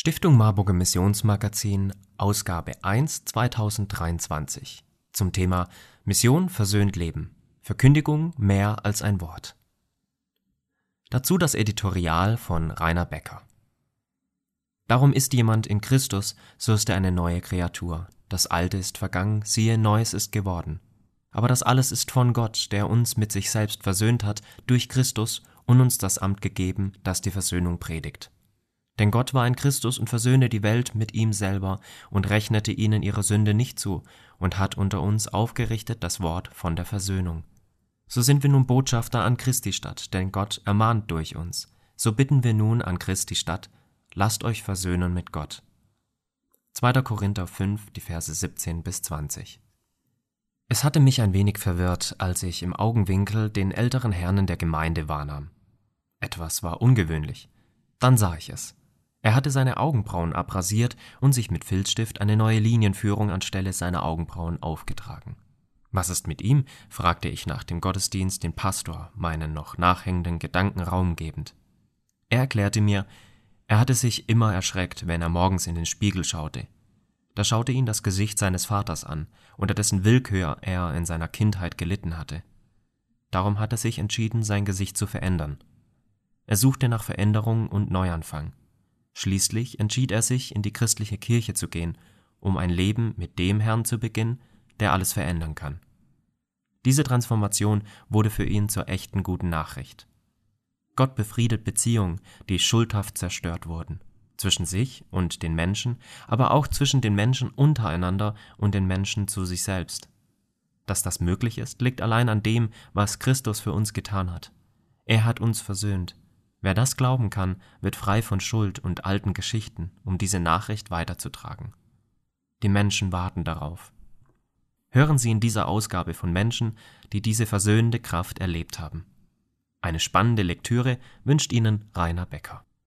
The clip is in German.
Stiftung Marburger Missionsmagazin, Ausgabe 1 2023 zum Thema Mission versöhnt Leben. Verkündigung mehr als ein Wort. Dazu das Editorial von Rainer Becker. Darum ist jemand in Christus, so ist er eine neue Kreatur. Das Alte ist vergangen, siehe, Neues ist geworden. Aber das alles ist von Gott, der uns mit sich selbst versöhnt hat durch Christus und uns das Amt gegeben, das die Versöhnung predigt. Denn Gott war in Christus und versöhnte die Welt mit ihm selber und rechnete ihnen ihre Sünde nicht zu und hat unter uns aufgerichtet das Wort von der Versöhnung. So sind wir nun Botschafter an Christi Stadt, denn Gott ermahnt durch uns. So bitten wir nun an Christi Stadt, lasst euch versöhnen mit Gott. 2. Korinther 5, die Verse 17 bis 20. Es hatte mich ein wenig verwirrt, als ich im Augenwinkel den älteren Herrn in der Gemeinde wahrnahm. Etwas war ungewöhnlich. Dann sah ich es. Er hatte seine Augenbrauen abrasiert und sich mit Filzstift eine neue Linienführung anstelle seiner Augenbrauen aufgetragen. Was ist mit ihm? fragte ich nach dem Gottesdienst den Pastor, meinen noch nachhängenden Gedanken Raum gebend. Er erklärte mir, er hatte sich immer erschreckt, wenn er morgens in den Spiegel schaute. Da schaute ihn das Gesicht seines Vaters an, unter dessen Willkür er in seiner Kindheit gelitten hatte. Darum hat er sich entschieden, sein Gesicht zu verändern. Er suchte nach Veränderung und Neuanfang. Schließlich entschied er sich, in die christliche Kirche zu gehen, um ein Leben mit dem Herrn zu beginnen, der alles verändern kann. Diese Transformation wurde für ihn zur echten guten Nachricht. Gott befriedet Beziehungen, die schuldhaft zerstört wurden, zwischen sich und den Menschen, aber auch zwischen den Menschen untereinander und den Menschen zu sich selbst. Dass das möglich ist, liegt allein an dem, was Christus für uns getan hat. Er hat uns versöhnt, Wer das glauben kann, wird frei von Schuld und alten Geschichten, um diese Nachricht weiterzutragen. Die Menschen warten darauf. Hören Sie in dieser Ausgabe von Menschen, die diese versöhnende Kraft erlebt haben. Eine spannende Lektüre wünscht Ihnen Rainer Becker.